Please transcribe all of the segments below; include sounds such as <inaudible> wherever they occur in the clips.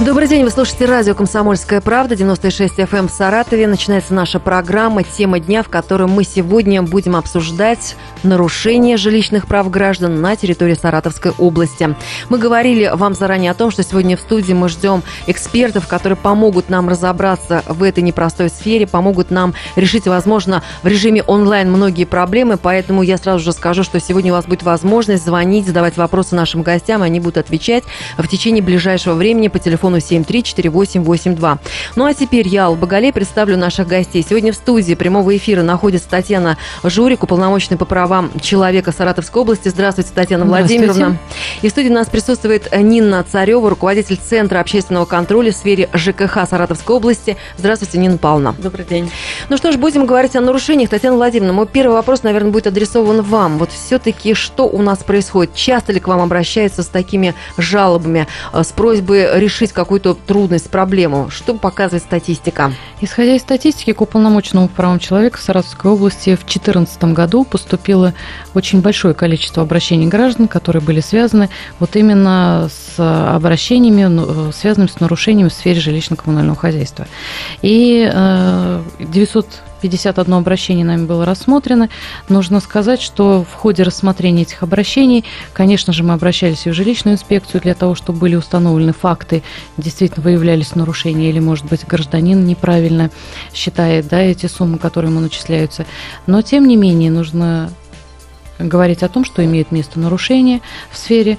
Добрый день, вы слушаете радио «Комсомольская правда», 96 FM эм в Саратове. Начинается наша программа «Тема дня», в которой мы сегодня будем обсуждать нарушение жилищных прав граждан на территории Саратовской области. Мы говорили вам заранее о том, что сегодня в студии мы ждем экспертов, которые помогут нам разобраться в этой непростой сфере, помогут нам решить, возможно, в режиме онлайн многие проблемы, поэтому я сразу же скажу, что сегодня у вас будет возможность звонить, задавать вопросы нашим гостям, и они будут отвечать в течение ближайшего времени по телефону телефону 7373882. Ну а теперь я, Алла Багалей, представлю наших гостей. Сегодня в студии прямого эфира находится Татьяна Журик, уполномоченный по правам человека Саратовской области. Здравствуйте, Татьяна Владимировна. И в студии у нас присутствует Нина Царева, руководитель Центра общественного контроля в сфере ЖКХ Саратовской области. Здравствуйте, Нина Павловна. Добрый день. Ну что ж, будем говорить о нарушениях. Татьяна Владимировна, мой первый вопрос, наверное, будет адресован вам. Вот все-таки что у нас происходит? Часто ли к вам обращаются с такими жалобами, э, с просьбой решить какую-то трудность, проблему? Что показывает статистика? Исходя из статистики, к уполномоченному по правам человека в Саратовской области в 2014 году поступило очень большое количество обращений граждан, которые были связаны вот именно с обращениями, ну, связанными с нарушениями в сфере жилищно-коммунального хозяйства. И 900 э, 51 обращение нами было рассмотрено. Нужно сказать, что в ходе рассмотрения этих обращений, конечно же, мы обращались и в жилищную инспекцию для того, чтобы были установлены факты, действительно выявлялись нарушения, или, может быть, гражданин неправильно считает да, эти суммы, которые ему начисляются. Но, тем не менее, нужно говорить о том, что имеет место нарушение в сфере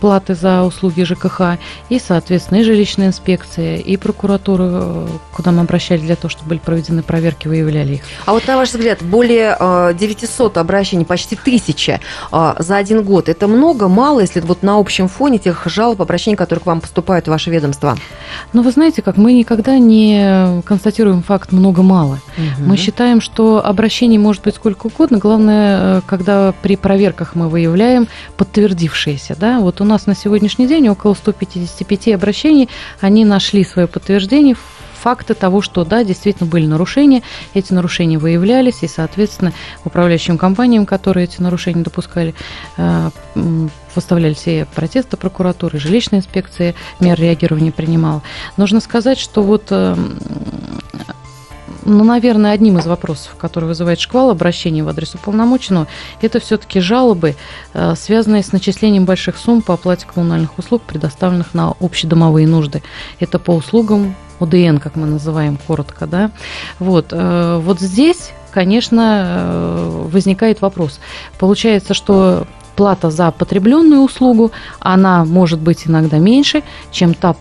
платы за услуги ЖКХ, и, соответственно, и жилищная инспекция, и прокуратура, э, куда мы обращались для того, чтобы были проведены проверки, выявляли их. А вот на ваш взгляд, более 900 э, обращений, почти тысяча за один год, это много, мало, если вот на общем фоне тех жалоб, обращений, которые к вам поступают в ваше ведомство? Ну, вы знаете, как мы никогда не констатируем факт много-мало. Угу. Мы считаем, что обращений может быть сколько угодно, главное, когда при проверках мы выявляем подтвердившиеся. Да? Вот у нас на сегодняшний день около 155 обращений, они нашли свое подтверждение факты того, что да, действительно были нарушения, эти нарушения выявлялись, и, соответственно, управляющим компаниям, которые эти нарушения допускали, э, выставляли все протесты прокуратуры, жилищная инспекция мер реагирования принимала. Нужно сказать, что вот э, ну, наверное, одним из вопросов, который вызывает шквал обращения в адрес уполномоченного, это все-таки жалобы, э, связанные с начислением больших сумм по оплате коммунальных услуг, предоставленных на общедомовые нужды. Это по услугам ОДН, как мы называем коротко, да. Вот, э, вот здесь, конечно, э, возникает вопрос. Получается, что плата за потребленную услугу, она может быть иногда меньше, чем та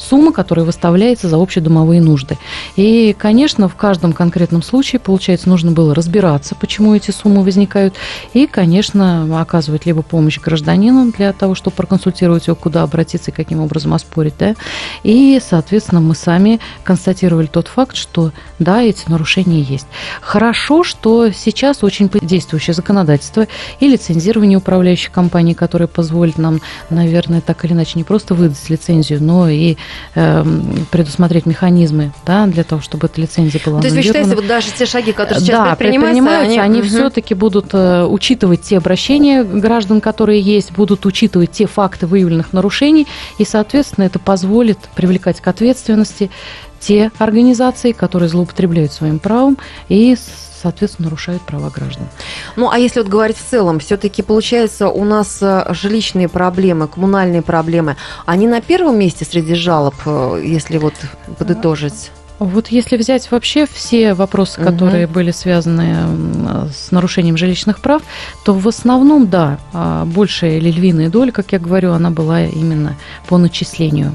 сумма, которая выставляется за общедомовые нужды. И, конечно, в каждом конкретном случае, получается, нужно было разбираться, почему эти суммы возникают, и, конечно, оказывать либо помощь гражданину для того, чтобы проконсультировать его, куда обратиться и каким образом оспорить, да, и, соответственно, мы сами констатировали тот факт, что, да, эти нарушения есть. Хорошо, что сейчас очень действующее законодательство и лицензирование управляющей компании, которое позволит нам, наверное, так или иначе не просто выдать лицензию, но и предусмотреть механизмы да, для того, чтобы эта лицензия была То есть вы считаете, вот даже те шаги, которые сейчас да, предпринимаются, предпринимаются они, они угу. все-таки будут э, учитывать те обращения граждан, которые есть, будут учитывать те факты выявленных нарушений, и, соответственно, это позволит привлекать к ответственности те организации, которые злоупотребляют своим правом и соответственно, нарушают права граждан. Ну, а если вот говорить в целом, все-таки получается у нас э, жилищные проблемы, коммунальные проблемы, они на первом месте среди жалоб, э, если вот подытожить? Вот если взять вообще все вопросы, которые угу. были связаны с нарушением жилищных прав, то в основном, да, а, большая или львиная доля, как я говорю, она была именно по начислению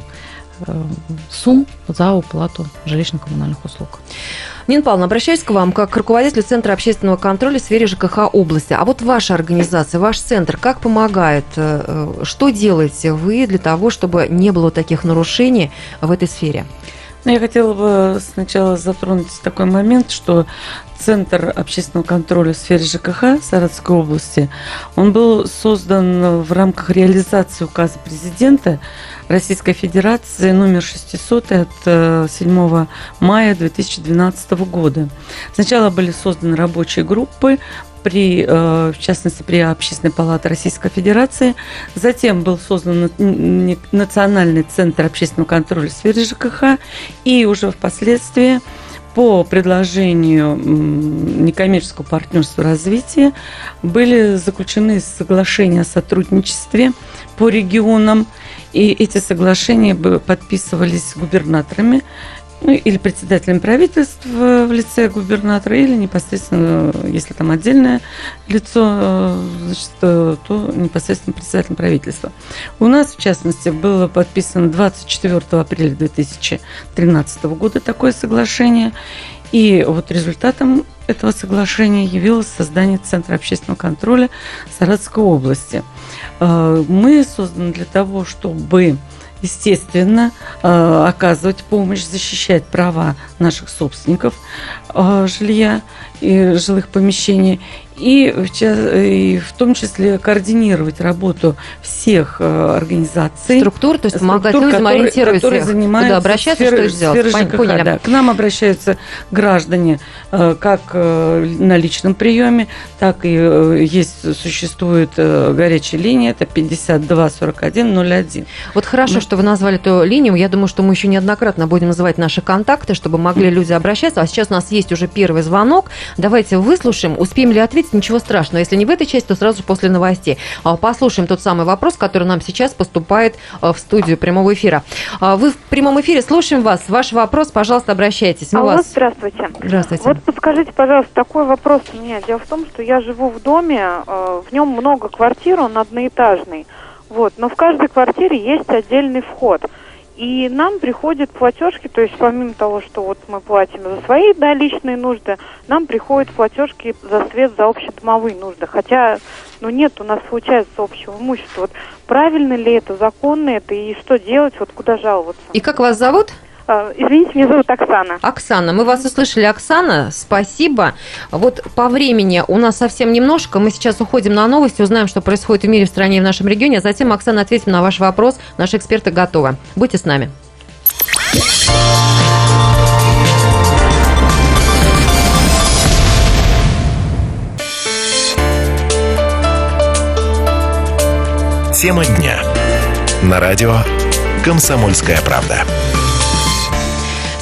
сумм за уплату жилищно-коммунальных услуг. Нина Павловна, обращаюсь к вам как к руководителю Центра общественного контроля в сфере ЖКХ области. А вот ваша организация, ваш центр, как помогает? Э, э, что делаете вы для того, чтобы не было таких нарушений в этой сфере? Ну, я хотела бы сначала затронуть такой момент, что Центр общественного контроля в сфере ЖКХ Саратовской области, он был создан в рамках реализации указа президента Российской Федерации номер 600 от 7 э, мая 2012 года. Сначала были созданы рабочие группы при, э, в частности, при Общественной палате Российской Федерации. Затем был создан Национальный центр общественного контроля в сфере ЖКХ. И уже впоследствии по предложению некоммерческого партнерства развития были заключены соглашения о сотрудничестве по регионам, и эти соглашения подписывались губернаторами ну, или председателем правительства в лице губернатора, или непосредственно, если там отдельное лицо, значит, то непосредственно председателем правительства. У нас, в частности, было подписано 24 апреля 2013 года такое соглашение, и вот результатом этого соглашения явилось создание Центра общественного контроля Саратовской области. Э, мы созданы для того, чтобы естественно, э, оказывать помощь, защищать права наших собственников э, жилья и жилых помещений и в, и в том числе координировать работу всех э, организаций. Структур, то есть помогать людям которые, ориентировать которые занимаются куда обращаться, сферы, что. Сферы ЖКХ, Поняли. Да. К нам обращаются граждане э, как э, на личном приеме, так и есть, существует горячая линия, это 52 41 01. Вот хорошо, Мы... что вы назвали эту линию. Я думаю, что мы еще неоднократно будем называть наши контакты, чтобы могли люди обращаться. А сейчас у нас есть уже первый звонок. Давайте выслушаем. Успеем ли ответить? Ничего страшного. Если не в этой части, то сразу после новостей. А, послушаем тот самый вопрос, который нам сейчас поступает а, в студию прямого эфира. А, вы в прямом эфире, слушаем вас. Ваш вопрос, пожалуйста, обращайтесь. Мы Алло, вас... здравствуйте. Здравствуйте. Вот подскажите, пожалуйста, такой вопрос у меня. Дело в том, что я живу в доме, в нем много квартир, он одноэтажный. Вот, но в каждой квартире есть отдельный вход. И нам приходят платежки, то есть помимо того, что вот мы платим за свои да, личные нужды, нам приходят платежки за свет, за общедомовые нужды. Хотя, ну нет, у нас получается общего имущества. Вот правильно ли это, законно это и что делать, вот куда жаловаться? И как вас зовут? А, извините, меня зовут Оксана. Оксана, мы вас услышали. Оксана, спасибо. Вот по времени у нас совсем немножко. Мы сейчас уходим на новости, узнаем, что происходит в мире, в стране и в нашем регионе. А затем, Оксана, ответим на ваш вопрос. Наши эксперты готовы. Будьте с нами. Тема дня. На радио «Комсомольская правда».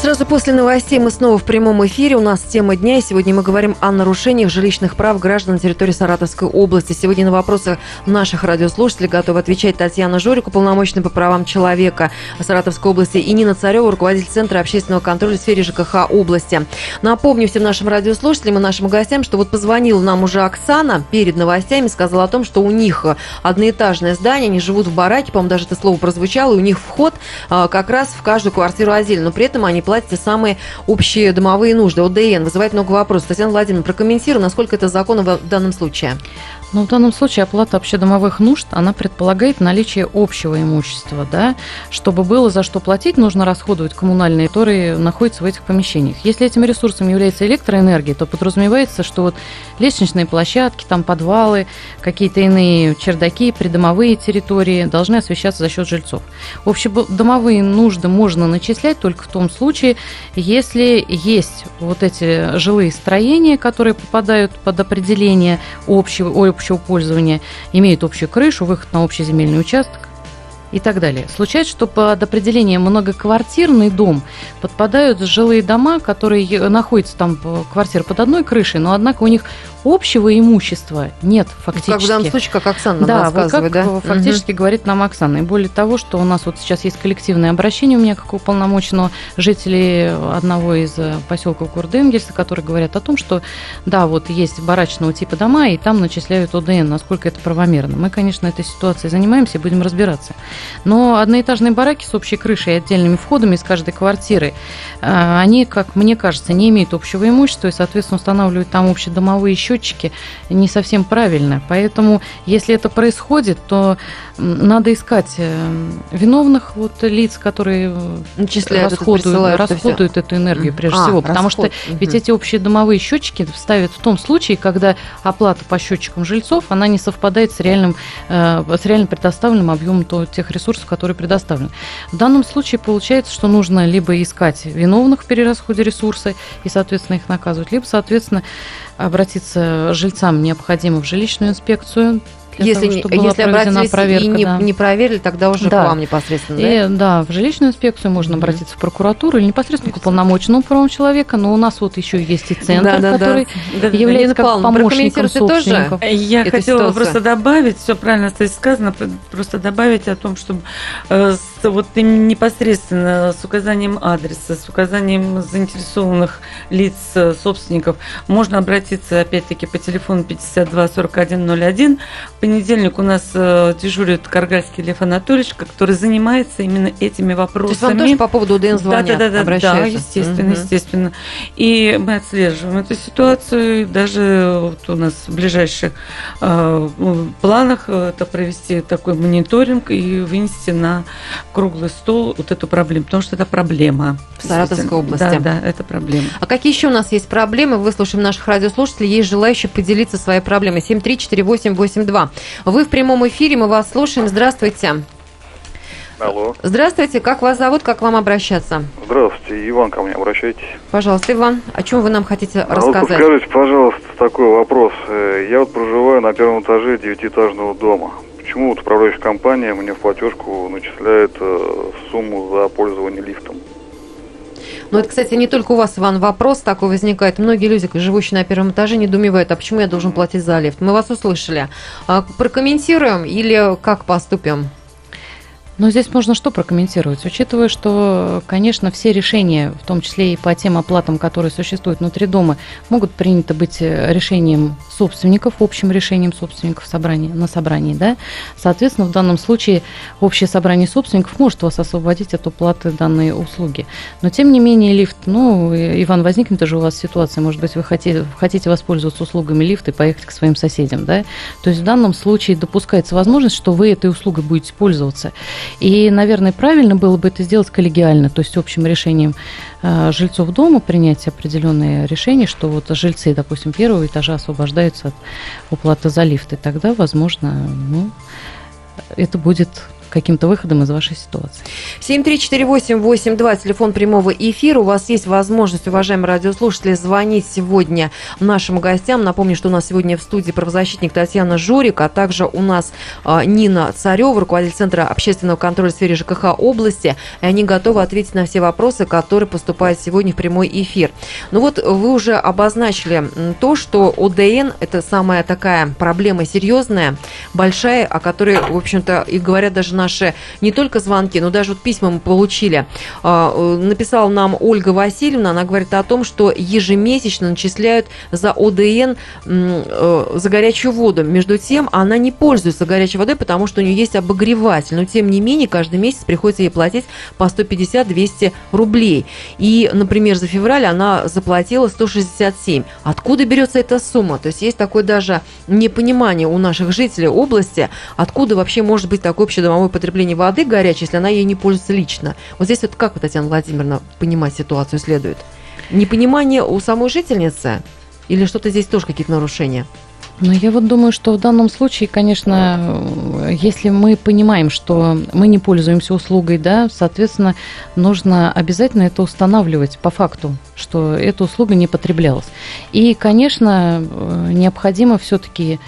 Сразу после новостей мы снова в прямом эфире. У нас тема дня, и сегодня мы говорим о нарушениях жилищных прав граждан на территории Саратовской области. Сегодня на вопросы наших радиослушателей готовы отвечать Татьяна Жорик, уполномоченный по правам человека Саратовской области, и Нина Царева, руководитель Центра общественного контроля в сфере ЖКХ области. Напомню всем нашим радиослушателям и нашим гостям, что вот позвонила нам уже Оксана перед новостями, сказала о том, что у них одноэтажное здание, они живут в бараке, по-моему, даже это слово прозвучало, и у них вход а, как раз в каждую квартиру отдельно, но при этом они платят платят самые общие домовые нужды. ОДН вызывает много вопросов. Татьяна Владимировна, прокомментируй, насколько это законно в данном случае. Но в данном случае оплата общедомовых нужд, она предполагает наличие общего имущества, да, чтобы было за что платить, нужно расходовать коммунальные, которые находятся в этих помещениях. Если этим ресурсом является электроэнергия, то подразумевается, что вот лестничные площадки, там подвалы, какие-то иные чердаки, придомовые территории должны освещаться за счет жильцов. Общедомовые нужды можно начислять только в том случае, если есть вот эти жилые строения, которые попадают под определение общего пользования, имеют общую крышу, выход на общий земельный участок и так далее. Случается, что под определение многоквартирный дом подпадают жилые дома, которые находятся там квартиры под одной крышей, но однако у них общего имущества нет фактически. Как в данном случае, как Оксана да, вот как да? фактически угу. говорит нам Оксана. И более того, что у нас вот сейчас есть коллективное обращение у меня как уполномоченного жителей одного из э, поселков Курденгельса, которые говорят о том, что да, вот есть барачного типа дома, и там начисляют ОДН, насколько это правомерно. Мы, конечно, этой ситуацией занимаемся и будем разбираться. Но одноэтажные бараки с общей крышей и отдельными входами из каждой квартиры, э, они, как мне кажется, не имеют общего имущества и, соответственно, устанавливают там общедомовые счета счетчики не совсем правильно. Поэтому, если это происходит, то надо искать э, виновных вот лиц, которые Начисляют расходуют, расходуют эту энергию прежде а, всего. Потому расход. что угу. ведь эти общие домовые счетчики ставят в том случае, когда оплата по счетчикам жильцов, она не совпадает с реальным, э, с реально предоставленным объемом тех ресурсов, которые предоставлены. В данном случае получается, что нужно либо искать виновных в перерасходе ресурса и, соответственно, их наказывать, либо, соответственно, обратиться жильцам необходимо в жилищную инспекцию, для если того, чтобы если обратились проверка, и не, да. не проверили, тогда уже да. к вам непосредственно. И, да? да, в жилищную инспекцию можно mm-hmm. обратиться в прокуратуру или непосредственно к уполномоченному правому человека, но у нас вот еще есть и центр, да, да, который да. является как Павловна, помощником собственников. Тоже Я хотела ситуацию. просто добавить, все правильно здесь сказано, просто добавить о том, чтобы э, с, вот непосредственно с указанием адреса, с указанием заинтересованных лиц, э, собственников, можно обратиться опять-таки по телефону 52 41 01 понедельник у нас э, дежурит Каргальский Лев Анатольевич, который занимается именно этими вопросами. То есть вам тоже по поводу ДН звонят, да, да, да, да, естественно, угу. естественно. И мы отслеживаем эту ситуацию. Даже вот у нас в ближайших э, планах это провести такой мониторинг и вынести на круглый стол вот эту проблему, потому что это проблема. В Саратовской области. Да, да, это проблема. А какие еще у нас есть проблемы? Выслушаем наших радиослушателей. Есть желающие поделиться своей проблемой. 7348882. Вы в прямом эфире, мы вас слушаем. Здравствуйте. Алло. Здравствуйте, как вас зовут, как вам обращаться? Здравствуйте, Иван, ко мне обращайтесь. Пожалуйста, Иван, о чем вы нам хотите а рассказать? Вот скажите, пожалуйста, такой вопрос. Э, я вот проживаю на первом этаже девятиэтажного дома. Почему вот управляющая компания мне в платежку начисляет э, сумму за пользование лифтом? Ну, это, кстати, не только у вас, Иван, вопрос такой возникает. Многие люди, живущие на первом этаже, недоумевают, а почему я должен платить за лифт? Мы вас услышали. А прокомментируем или как поступим? Но здесь можно что прокомментировать? Учитывая, что, конечно, все решения, в том числе и по тем оплатам, которые существуют внутри дома, могут приняты быть э, решением собственников, общим решением собственников собрания, на собрании. Да? Соответственно, в данном случае общее собрание собственников может вас освободить от уплаты данной услуги. Но, тем не менее, лифт, ну, Иван, возникнет же у вас ситуация, может быть, вы хотите, хотите воспользоваться услугами лифта и поехать к своим соседям. Да? То есть в данном случае допускается возможность, что вы этой услугой будете пользоваться. И, наверное, правильно было бы это сделать коллегиально, то есть общим решением э, жильцов дома принять определенные решения, что вот жильцы, допустим, первого этажа освобождаются от уплаты за лифт, и тогда, возможно, ну, это будет каким-то выходом из вашей ситуации. 7348882, телефон прямого эфира. У вас есть возможность, уважаемые радиослушатели, звонить сегодня нашим гостям. Напомню, что у нас сегодня в студии правозащитник Татьяна Журик, а также у нас а, Нина Царева, руководитель Центра общественного контроля в сфере ЖКХ области. И они готовы ответить на все вопросы, которые поступают сегодня в прямой эфир. Ну вот вы уже обозначили то, что ОДН – это самая такая проблема серьезная, большая, о которой, в общем-то, и говорят даже наши не только звонки, но даже вот письма мы получили. А, э, написала нам Ольга Васильевна, она говорит о том, что ежемесячно начисляют за ОДН э, за горячую воду. Между тем, она не пользуется горячей водой, потому что у нее есть обогреватель. Но, тем не менее, каждый месяц приходится ей платить по 150-200 рублей. И, например, за февраль она заплатила 167. Откуда берется эта сумма? То есть есть такое даже непонимание у наших жителей области, откуда вообще может быть такой общедомовой потребление воды горячей, если она ей не пользуется лично. Вот здесь вот как, Татьяна Владимировна, понимать ситуацию следует? Непонимание у самой жительницы или что-то здесь тоже какие-то нарушения? Ну, я вот думаю, что в данном случае, конечно, если мы понимаем, что мы не пользуемся услугой, да, соответственно, нужно обязательно это устанавливать по факту, что эта услуга не потреблялась. И, конечно, необходимо все-таки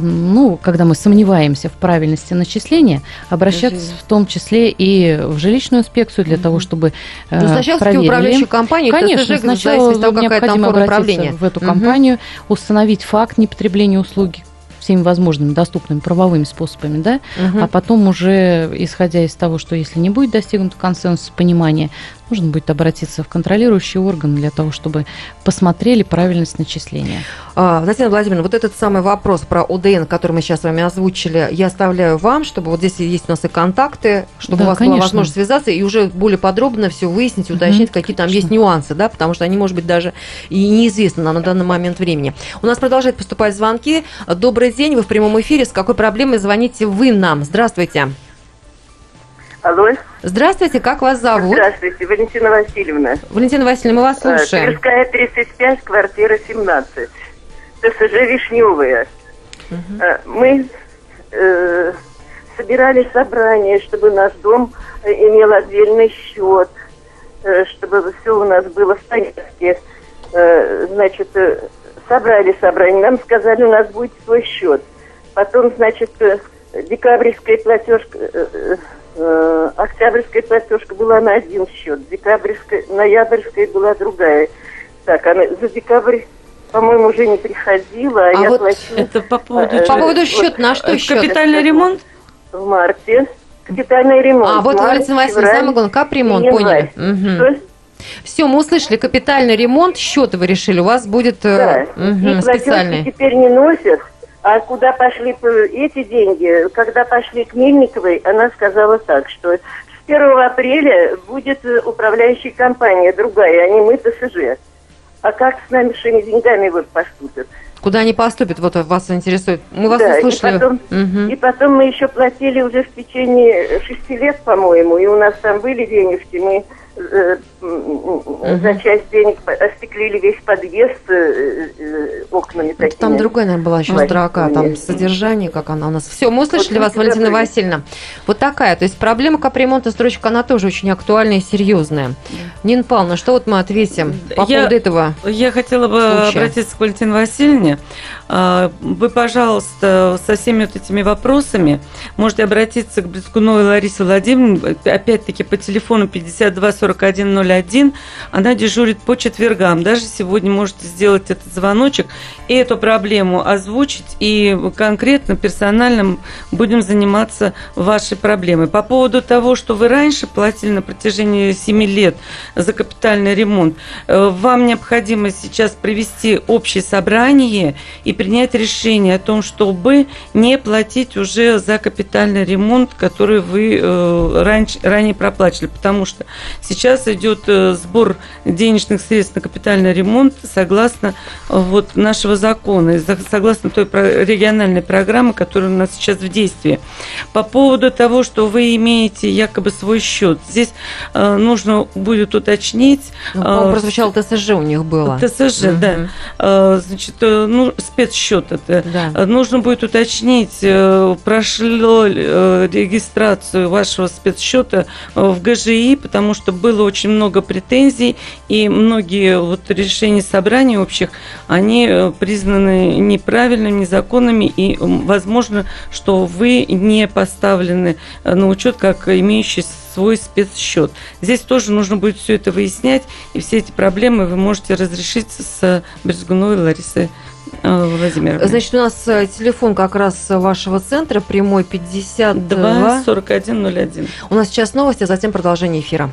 ну, когда мы сомневаемся в правильности начисления, обращаться в том числе и в жилищную инспекцию для mm-hmm. того, чтобы э, ну, сначала проверили. управляющую компанию, Конечно, ТСЖ, сначала того, необходимо обратиться в эту компанию, mm-hmm. установить факт непотребления услуги, всеми возможными доступными правовыми способами, да, угу. а потом уже, исходя из того, что если не будет достигнут консенсус понимания, нужно будет обратиться в контролирующий орган для того, чтобы посмотрели правильность начисления. А, Татьяна Владимировна, вот этот самый вопрос про ОДН, который мы сейчас с вами озвучили, я оставляю вам, чтобы вот здесь есть у нас и контакты, чтобы да, у вас конечно. была возможность связаться и уже более подробно все выяснить, уточнить, угу, какие конечно. там есть нюансы, да, потому что они, может быть, даже и неизвестны нам на данный момент времени. У нас продолжают поступать звонки. Добрый день, вы в прямом эфире. С какой проблемой звоните вы нам? Здравствуйте. Алло. Здравствуйте, как вас зовут? Здравствуйте, Валентина Васильевна. Валентина Васильевна, мы вас э, слушаем. Тверская, 35, квартира 17. ТСЖ Вишневая. Угу. Мы э, собирали собрание, чтобы наш дом э, имел отдельный счет, чтобы все у нас было в порядке. Значит, собрали собрание, нам сказали, у нас будет свой счет. Потом, значит, декабрьская платежка, э, э, э, октябрьская платежка была на один счет, декабрьская, ноябрьская была другая. Так, она за декабрь, по-моему, уже не приходила, а, А я вот плачу Это по поводу... Э, По поводу вот, счет, на что Э, счет? Капитальный ремонт? в марте. Капитальный ремонт. А, вот, Васильевна, февраль, самое главное, капремонт, поняли. Мгм. Что? Все, мы услышали, капитальный ремонт, счет вы решили, у вас будет э, Да. И платежки специальный. теперь не носят. А куда пошли эти деньги? Когда пошли к Мельниковой, она сказала так, что с 1 апреля будет э, управляющая компания другая, а не мы ТСЖ. А как с нашими деньгами вот поступят? Куда они поступят, вот вас интересует. Мы вас Да, и услышали. потом- Мгм. И потом мы еще платили уже в течение шести лет, по-моему, и у нас там были денежки, мы за часть денег остеклили весь подъезд э, э, окнами Это такими. Там другая, наверное, была еще строка, там содержание, как она у нас. Все, мы услышали Вот вас, Валентина. Васильевна. Вот такая, то есть проблема капремонта строчка, она тоже очень актуальная и серьезная. Нина Павловна, что вот мы ответим по Я- поводу этого? Я хотела бы Случая. обратиться к Валентине Васильевне. А, Вы, пожалуйста, со всеми вот этими вопросами можете обратиться к Брискуновой Ларисе Владимировне, опять-таки по телефону 52 41 01. Она дежурит по четвергам. Даже сегодня можете сделать этот звоночек и эту проблему озвучить, и конкретно, персонально будем заниматься вашей проблемой. По поводу того, что вы раньше платили на протяжении 7 лет за капитальный ремонт, э, вам необходимо сейчас провести общее собрание и принять решение о том, чтобы не платить уже за капитальный ремонт, который вы э, раньше, ранее проплачивали, потому что сейчас идет э, сбор денежных средств на капитальный ремонт согласно э, вот нашего закона, согласно той региональной программы, которая у нас сейчас в действии. По поводу того, что вы имеете якобы свой счет, здесь э, нужно будет уточнить. Ну, э, прозвучало ТСЖ у них было. ТСЖ, да. Мгм. Э, Значит, э, ну, спецсчет это. Да. Э, Нужно будет уточнить, э, прошло э, регистрацию вашего спецсчета э, в ГЖИ, потому что было очень много претензий, и многие вот решения собраний общих, они э, признаны неправильными, незаконными, и возможно, что вы не поставлены э, на учет как имеющий свой спецсчет. Здесь тоже нужно будет все это выяснять, и все эти проблемы вы можете разрешить с Брезгуновой Ларисой э, Владимировной. Значит, у нас э, телефон как раз вашего центра, прямой 52. 2 41 01. У нас сейчас новости, а затем продолжение эфира.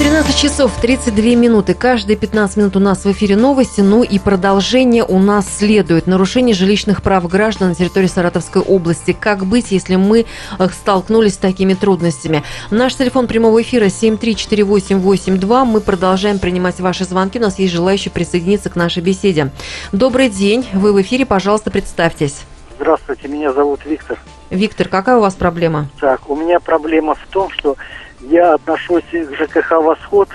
13 часов 32 минуты. Каждые 15 минут у нас в эфире новости, ну и продолжение у нас следует. Нарушение жилищных прав граждан на территории Саратовской области. Как быть, если мы э, столкнулись с такими трудностями? Наш телефон прямого эфира 7348882. Мы продолжаем принимать ваши звонки. У нас есть желающие присоединиться к нашей беседе. Добрый день. Вы в эфире. Пожалуйста, представьтесь. Здравствуйте, меня зовут Виктор. Виктор, какая у вас проблема? Так, у меня проблема в том, что я отношусь к ЖКХ «Восход»,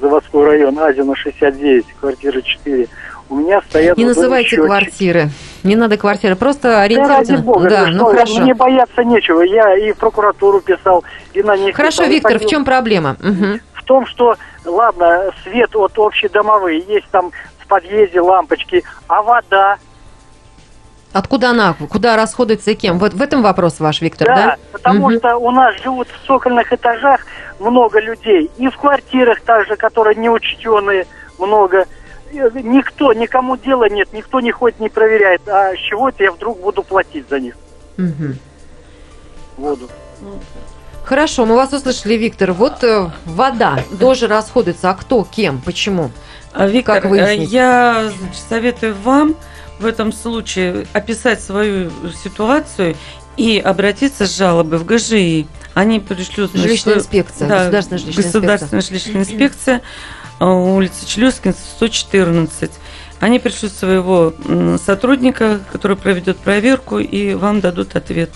заводской район, Азина 69, квартира 4. У меня стоят... Не называйте счетчики. квартиры. Не надо квартиры. Просто Да, ради ориентируйтесь. бога, да, вы ну что, хорошо. Мне бояться нечего. Я и в прокуратуру писал, и на них Хорошо, писал, Виктор, в чем проблема? Мгм. В том, что, ладно, свет от общедомовые, есть там в подъезде лампочки, а вода, Откуда она? Куда расходуется и кем? Вот в этом вопрос ваш, Виктор, да? Да, потому Мгм. что у нас живут в цокольных этажах много людей. И в квартирах также, которые неучтенные, много. Никто, никому дела нет, никто не ходит, не проверяет. А с чего это я вдруг буду платить за них Мгм. воду? Хорошо, мы вас услышали, Виктор. Вот э, вода тоже расходуется. А кто, кем, почему? А, Виктор, Как выяснить? э, я значит, советую вам в этом случае описать свою ситуацию и обратиться с жалобой в ГЖИ. Они пришлют... Жилищная свою- инспекция, Да, государственная жилищная государственная жилищная инспекция, э, улица Челюскин, 114. Они пришлют своего сотрудника, который проведет проверку, и вам дадут ответ.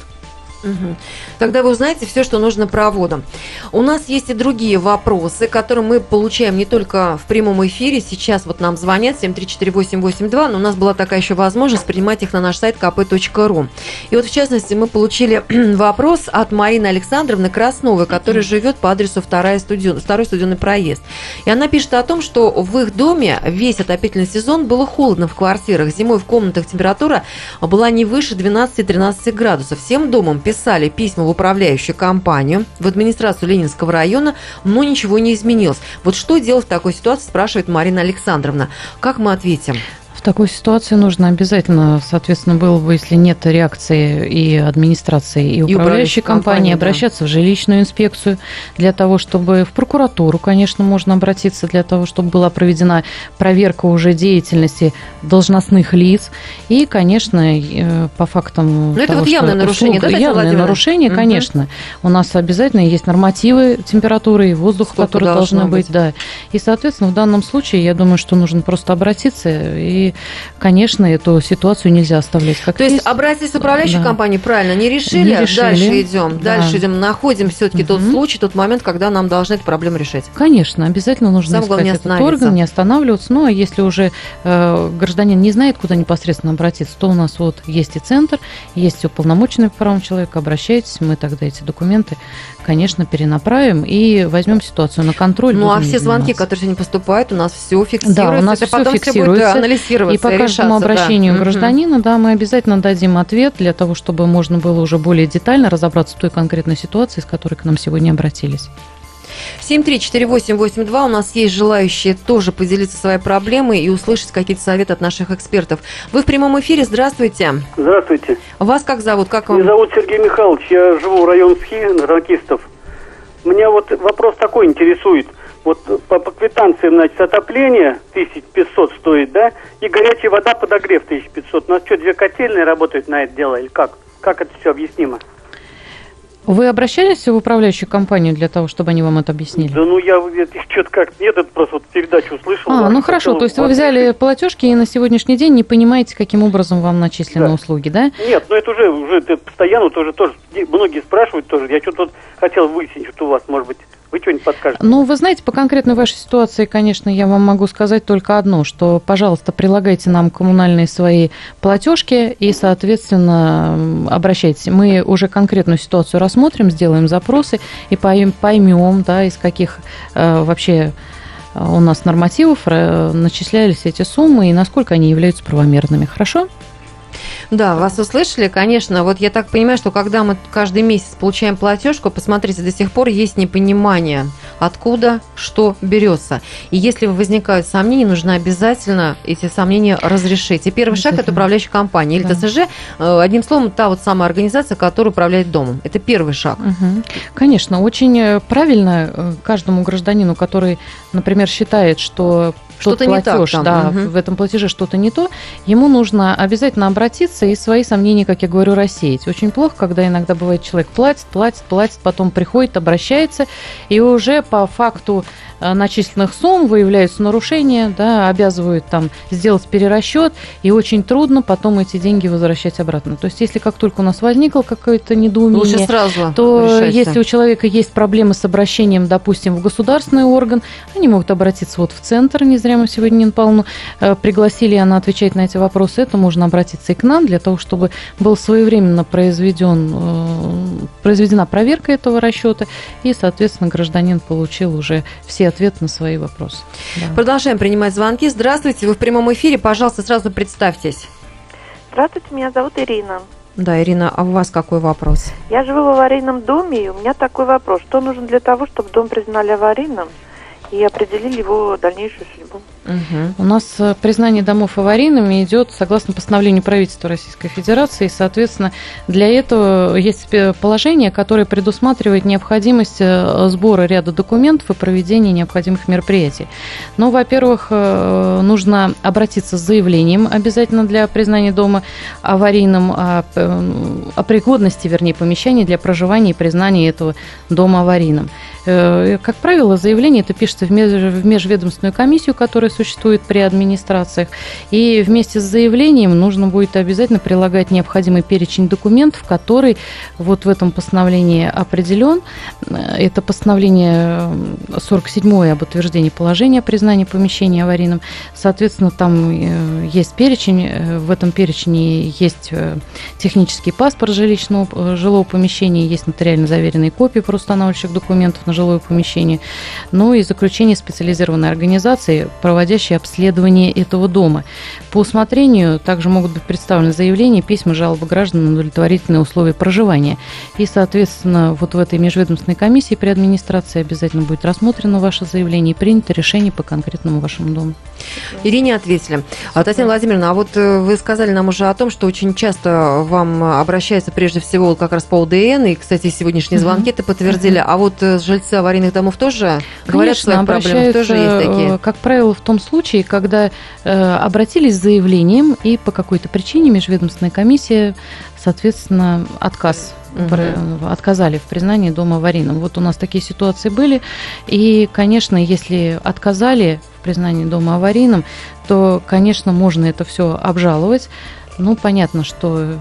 Тогда вы узнаете все, что нужно проводам. У нас есть и другие вопросы, которые мы получаем не только в прямом эфире. Сейчас вот нам звонят 7348882, но у нас была такая еще возможность принимать их на наш сайт kp.ru. И вот в частности мы получили <clears throat> вопрос от Марины Александровны Красновой, которая живет по адресу вторая студион, второй студионный проезд. И она пишет о том, что в их доме весь отопительный сезон было холодно в квартирах. Зимой в комнатах температура была не выше 12-13 градусов. Всем домам писали письма в управляющую компанию, в администрацию Ленинского района, но ничего не изменилось. Вот что делать в такой ситуации, спрашивает Марина Александровна. Как мы ответим? В такой ситуации нужно обязательно, соответственно, было бы, если нет реакции и администрации, и управляющей управляющей компании, компании, да. обращаться в жилищную инспекцию для того, чтобы в прокуратуру, конечно, можно обратиться для того, чтобы была проведена проверка уже деятельности должностных лиц. И, конечно, э, по фактам Ну, это того, вот что явное нарушение, да, услуга- Татьяна явное нарушение, Мгм. конечно. У нас обязательно есть нормативы температуры и воздуха, Сколько которые должно должны быть, быть? да. И, соответственно, в данном случае, я думаю, что нужно просто обратиться, и, конечно, эту ситуацию нельзя оставлять как То есть обратились в управляющую Да. компанию, правильно, не решили, Не решили. дальше идем, Да. дальше идем, находим все-таки тот случай, тот момент, когда нам должны эту проблему решить. Конечно, обязательно нужно Самое искать этот орган, не останавливаться. Ну, а если уже э, гражданин не знает, куда непосредственно обратиться, то у нас вот есть и центр, есть уполномоченный по правам человека. Обращайтесь, мы тогда эти документы, конечно, перенаправим и возьмем ситуацию на контроль. Ну, а все звонки, которые сегодня поступают, у нас все фиксируется. Да, у нас всё будет фиксируется. анализироваться И по каждому да. обращению Мгм. гражданина, да, мы обязательно дадим ответ для того, чтобы можно было уже более детально разобраться в той конкретной ситуации, с которой к нам сегодня обратились. 7373882. У нас есть желающие тоже поделиться своей проблемой и услышать какие-то советы от наших экспертов. Вы в прямом эфире. Здравствуйте. Здравствуйте. Вас как зовут? Как Меня вам? зовут Сергей Михайлович, я живу в районе СХИ, Наркистов. Меня вот вопрос такой интересует. Вот по, по квитанциям, значит, отопление 1500 стоит, да, и горячая вода, подогрев 1500. У нас что, две котельные работают на это дело или как? Как это все объяснимо? Вы обращались в управляющую компанию для того, чтобы они вам это объяснили? Да ну я что-то как нет, это просто вот передачу услышал. А, вашу, ну хорошо, то есть вы взяли платежки и на сегодняшний день не понимаете, каким образом вам начислены Да. услуги, да? Нет, ну это уже, уже это постоянно тоже, тоже, многие спрашивают тоже. Я что-то вот хотел выяснить, что у вас, может быть, вы что-нибудь подскажете? Ну, вы знаете, по конкретной вашей ситуации, конечно, я вам могу сказать только одно, что, пожалуйста, прилагайте нам коммунальные свои платежки и, соответственно, обращайтесь. Мы уже конкретную ситуацию рассмотрим, сделаем запросы и пойм- поймем, да, из каких э, вообще э, у нас нормативов э, начислялись эти суммы и насколько они являются правомерными. Хорошо? Да, вас услышали, конечно. Вот я так понимаю, что когда мы каждый месяц получаем платежку, посмотрите, до сих пор есть непонимание, откуда что берется. И если возникают сомнения, нужно обязательно эти сомнения разрешить. И первый шаг – это управляющая компания или Да. ТСЖ, э, одним словом, та вот самая организация, которая управляет домом. Это первый шаг. Мгм. Конечно, очень э, правильно э, каждому гражданину, который, например, считает, что Что-то не так там, да, мгм. в этом платеже что-то не то, ему нужно обязательно обратиться и свои сомнения, как я говорю, рассеять. Очень плохо, когда иногда бывает человек платит, платит, платит, потом приходит, обращается, и уже по факту э, начисленных сумм выявляются нарушения, да, обязывают там сделать перерасчет, и очень трудно потом эти деньги возвращать обратно. То есть, если как только у нас возникло какое-то недоумение, Лучше сразу то решайте. если у человека есть проблемы с обращением, допустим, в государственный орган, они могут обратиться вот в центр, не зря мы сегодня Нину Павловну э, пригласили, она отвечает на эти вопросы, это можно обратиться и к нам, для того, чтобы был своевременно произведен, э, произведена проверка этого расчета, и, соответственно, гражданин получил уже все ответы на свои вопросы. Да. Продолжаем принимать звонки. Здравствуйте, вы в прямом эфире. Пожалуйста, сразу представьтесь. Здравствуйте, меня зовут Ирина. Да, Ирина, а у вас какой вопрос? Я живу в аварийном доме, и у меня такой вопрос. Что нужно для того, чтобы дом признали аварийным и определили его дальнейшую судьбу? Мгм. У нас э, признание домов аварийными идет согласно постановлению правительства Российской Федерации. И, соответственно, для этого есть положение, которое предусматривает необходимость э, сбора ряда документов и проведения необходимых мероприятий. Ну, во-первых, э, нужно обратиться с заявлением обязательно для признания дома аварийным, о, п- о пригодности, вернее, помещения для проживания и признания этого дома аварийным. Э, как правило, заявление это пишется в межведомственную комиссию, которая существует при администрациях. И вместе с заявлением нужно будет обязательно прилагать необходимый перечень документов, который вот в этом постановлении определен. Это постановление 47 об утверждении положения о признании помещения аварийным. Соответственно, там э, есть перечень, в этом перечне есть технический паспорт жилищного, жилого помещения, есть нотариально заверенные копии проустанавливающих документов на жилое помещение, ну и заключение специализированной организации, проводящей обследование этого дома. По усмотрению также могут быть представлены заявления, письма, жалобы граждан на удовлетворительные условия проживания. И, соответственно, вот в этой межведомственной комиссии при администрации обязательно будет рассмотрено ваше заявление и принято решение по конкретному вашему дому. Ирине ответили. А, Татьяна Владимировна, а вот э, вы сказали нам уже о том, что очень часто вам обращаются прежде всего как раз по УДН, и, кстати, сегодняшние звонки это подтвердили, а вот э, жильцы аварийных домов тоже говорят, что проблемах тоже есть такие? Э, как правило, в том случае, когда э, обратились с заявлением, и по какой-то причине межведомственная комиссия, соответственно, отказ угу. отказали в признании дома аварийным. Вот у нас такие ситуации были. И, конечно, если отказали в признании дома аварийным, то, конечно, можно это все обжаловать. Ну, понятно, что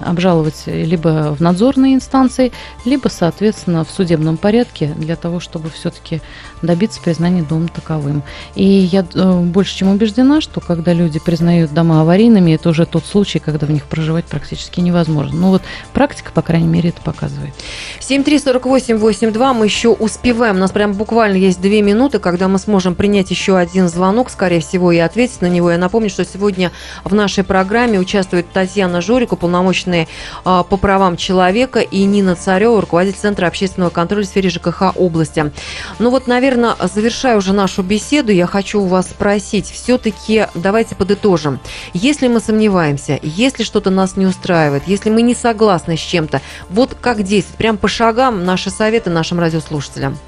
обжаловать либо в надзорные инстанции, либо, соответственно, в судебном порядке для того, чтобы все-таки добиться признания дома таковым. И я э, больше чем убеждена, что когда люди признают дома аварийными, это уже тот случай, когда в них проживать практически невозможно. Ну вот практика, по крайней мере, это показывает. 7348882 мы еще успеваем. У нас прям буквально есть две минуты, когда мы сможем принять еще один звонок, скорее всего, и ответить на него. Я напомню, что сегодня в нашей программе участвует Татьяна Жорик, уполномоченная по правам человека, и Нина Царева, руководитель Центра общественного контроля в сфере ЖКХ области. Ну вот, наверное, завершая уже нашу беседу, я хочу у вас спросить, все-таки давайте подытожим. Если мы сомневаемся, если что-то нас не устраивает, если мы не согласны с чем-то, вот как действовать? Прям по шагам наши советы нашим радиослушателям.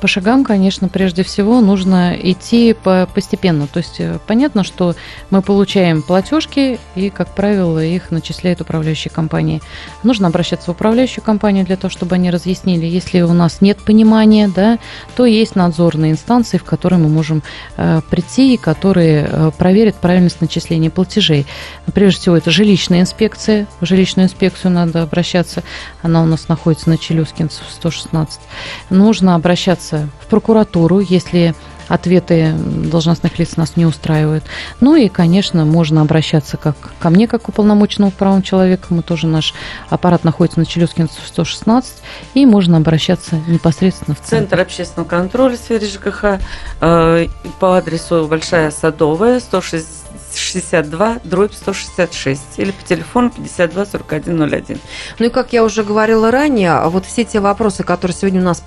По шагам, конечно, прежде всего нужно идти постепенно. То есть э, понятно, что мы получаем платежки, и, как правило, их начисляет управляющая компания. Нужно обращаться в управляющую компанию для того, чтобы они разъяснили. Если у нас нет понимания, да, то есть надзорные инстанции, в которые мы можем э, прийти, и которые э, проверят правильность начисления платежей. Прежде всего, это жилищная инспекция. В жилищную инспекцию надо обращаться. Она у нас находится на Челюскинцев 116. Нужно обращаться обращаться в прокуратуру, если ответы должностных лиц нас не устраивают. Ну и, конечно, можно обращаться как ко мне, как уполномоченному правам человека. Мы тоже наш аппарат находится на Челюскинцев 116. И можно обращаться непосредственно в центр. Центр общественного контроля в сфере ЖКХ э, по адресу Большая Садовая, 160 62 дробь 166 или по телефону 52 41 01. Ну и как я уже говорила ранее, вот все те вопросы, которые сегодня у нас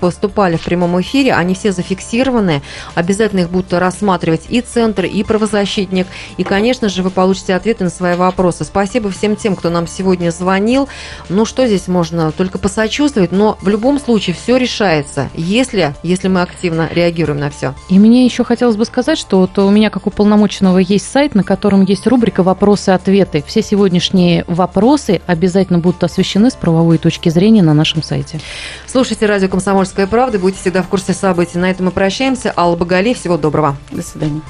поступали в прямом эфире, они все зафиксированы. Обязательно их будут рассматривать и центр, и правозащитник. И, конечно же, вы получите ответы на свои вопросы. Спасибо всем тем, кто нам сегодня звонил. Ну что здесь можно только посочувствовать, но в любом случае все решается, если, если мы активно реагируем на все. И мне еще хотелось бы сказать, что вот у меня как уполномоченного есть есть сайт, на котором есть рубрика «Вопросы-ответы». Все сегодняшние вопросы обязательно будут освещены с правовой точки зрения на нашем сайте. Слушайте радио «Комсомольская правда», будете всегда в курсе событий. На этом мы прощаемся. Алла Багали, всего доброго. До свидания.